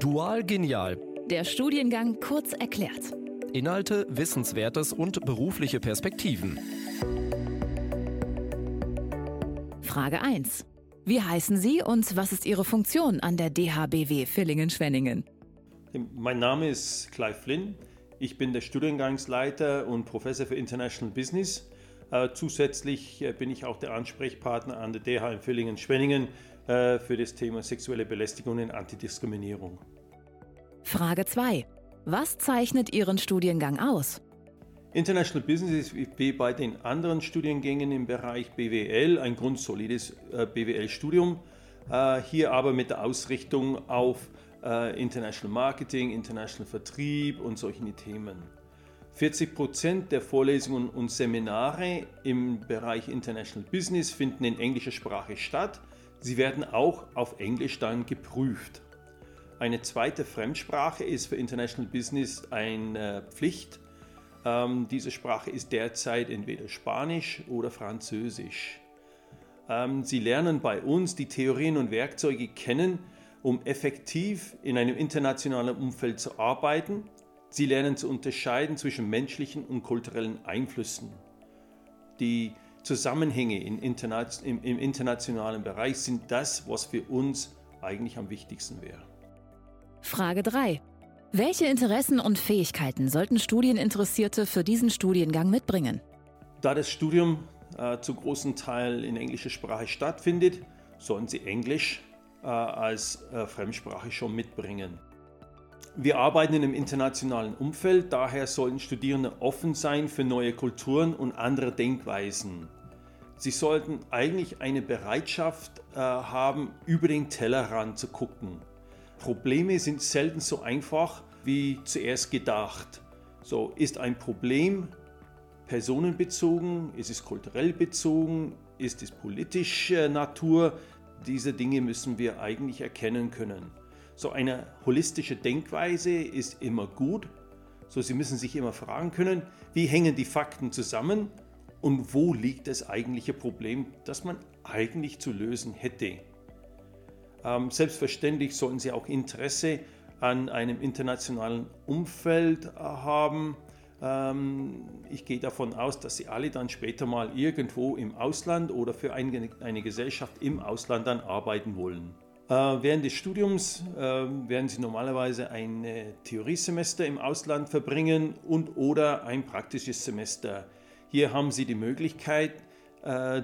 Dual Genial. Der Studiengang kurz erklärt. Inhalte, Wissenswertes und berufliche Perspektiven. Frage 1. Wie heißen Sie und was ist Ihre Funktion an der DHBW Villingen-Schwenningen? Mein Name ist Clive Flynn. Ich bin der Studiengangsleiter und Professor für International Business. Äh, zusätzlich äh, bin ich auch der Ansprechpartner an der DH in Villingen-Schwenningen für das Thema sexuelle Belästigung und Antidiskriminierung. Frage 2. Was zeichnet Ihren Studiengang aus? International Business ist wie bei den anderen Studiengängen im Bereich BWL ein grundsolides BWL-Studium, hier aber mit der Ausrichtung auf International Marketing, International Vertrieb und solche Themen. 40 Prozent der Vorlesungen und Seminare im Bereich International Business finden in englischer Sprache statt. Sie werden auch auf Englisch dann geprüft. Eine zweite Fremdsprache ist für International Business eine Pflicht. Ähm, diese Sprache ist derzeit entweder Spanisch oder Französisch. Ähm, Sie lernen bei uns die Theorien und Werkzeuge kennen, um effektiv in einem internationalen Umfeld zu arbeiten Sie lernen zu unterscheiden zwischen menschlichen und kulturellen Einflüssen. Die Zusammenhänge im, internationalen Bereich sind das, was für uns eigentlich am wichtigsten wäre. Frage 3. Welche Interessen und Fähigkeiten sollten Studieninteressierte für diesen Studiengang mitbringen? Da das Studium äh, zu großen Teil in englischer Sprache stattfindet, sollen Sie Englisch äh, als äh, Fremdsprache schon mitbringen. Wir arbeiten in einem internationalen Umfeld, daher sollten Studierende offen sein für neue Kulturen und andere Denkweisen. Sie sollten eigentlich eine Bereitschaft äh, haben, über den Tellerrand zu gucken. Probleme sind selten so einfach wie zuerst gedacht. So ist ein Problem personenbezogen, ist es kulturell bezogen, ist es politischer Natur? Diese Dinge müssen wir eigentlich erkennen können. So eine holistische Denkweise ist immer gut. So, Sie müssen sich immer fragen können, wie hängen die Fakten zusammen und wo liegt das eigentliche Problem, das man eigentlich zu lösen hätte. Ähm, selbstverständlich sollten Sie auch Interesse an einem internationalen Umfeld haben. Ähm, ich gehe davon aus, dass Sie alle dann später mal irgendwo im Ausland oder für eine, eine Gesellschaft im Ausland dann arbeiten wollen. Äh, während des Studiums äh, werden Sie normalerweise ein äh, Theoriesemester im Ausland verbringen und oder ein praktisches Semester. Hier haben Sie die Möglichkeit,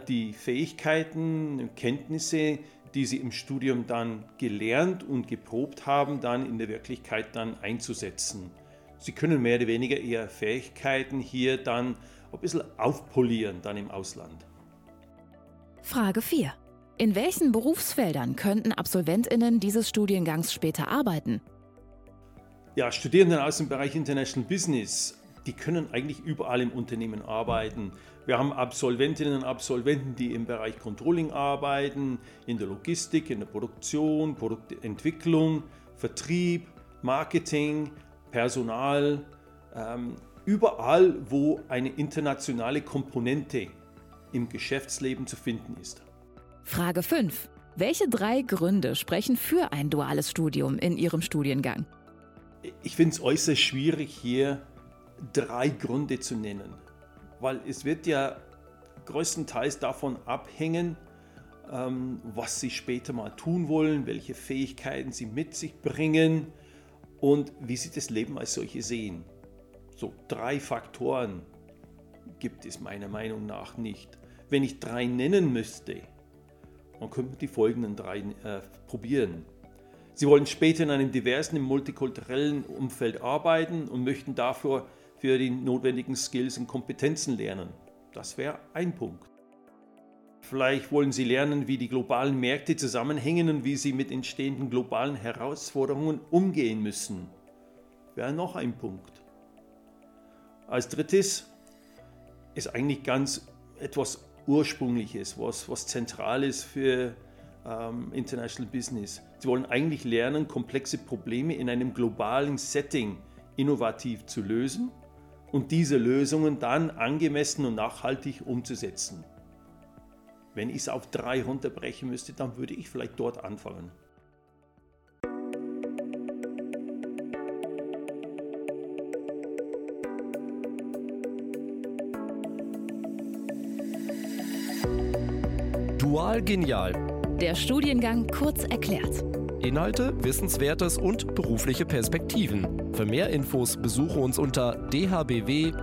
die Fähigkeiten, Kenntnisse, die Sie im Studium dann gelernt und geprobt haben, dann in der Wirklichkeit dann einzusetzen. Sie können mehr oder weniger Ihre Fähigkeiten hier dann ein bisschen aufpolieren, dann im Ausland. Frage 4. In welchen Berufsfeldern könnten Absolventinnen dieses Studiengangs später arbeiten? Ja, Studierende aus dem Bereich International Business, die können eigentlich überall im Unternehmen arbeiten. Wir haben Absolventinnen und Absolventen, die im Bereich Controlling arbeiten, in der Logistik, in der Produktion, Produktentwicklung, Vertrieb, Marketing, Personal, ähm, überall, wo eine internationale Komponente im Geschäftsleben zu finden ist. Frage 5. Welche drei Gründe sprechen für ein duales Studium in Ihrem Studiengang? Ich finde es äußerst schwierig, hier drei Gründe zu nennen, weil es wird ja größtenteils davon abhängen, ähm, was Sie später mal tun wollen, welche Fähigkeiten Sie mit sich bringen und wie Sie das Leben als solche sehen. So drei Faktoren gibt es meiner Meinung nach nicht. Wenn ich drei nennen müsste, man könnte die folgenden drei äh, probieren. Sie wollen später in einem diversen, multikulturellen Umfeld arbeiten und möchten dafür für die notwendigen Skills und Kompetenzen lernen. Das wäre ein Punkt. Vielleicht wollen Sie lernen, wie die globalen Märkte zusammenhängen und wie Sie mit entstehenden globalen Herausforderungen umgehen müssen. Wäre noch ein Punkt. Als drittes ist eigentlich ganz etwas Ursprüngliches, was, was Zentrales für ähm, International Business. Sie wollen eigentlich lernen, komplexe Probleme in einem globalen Setting innovativ zu lösen und diese Lösungen dann angemessen und nachhaltig umzusetzen. Wenn ich es auf drei runterbrechen müsste, dann würde ich vielleicht dort anfangen. Dual Genial. Der Studiengang kurz erklärt. Inhalte, Wissenswertes und berufliche Perspektiven. Für mehr Infos besuche uns unter dhbw-vs.de.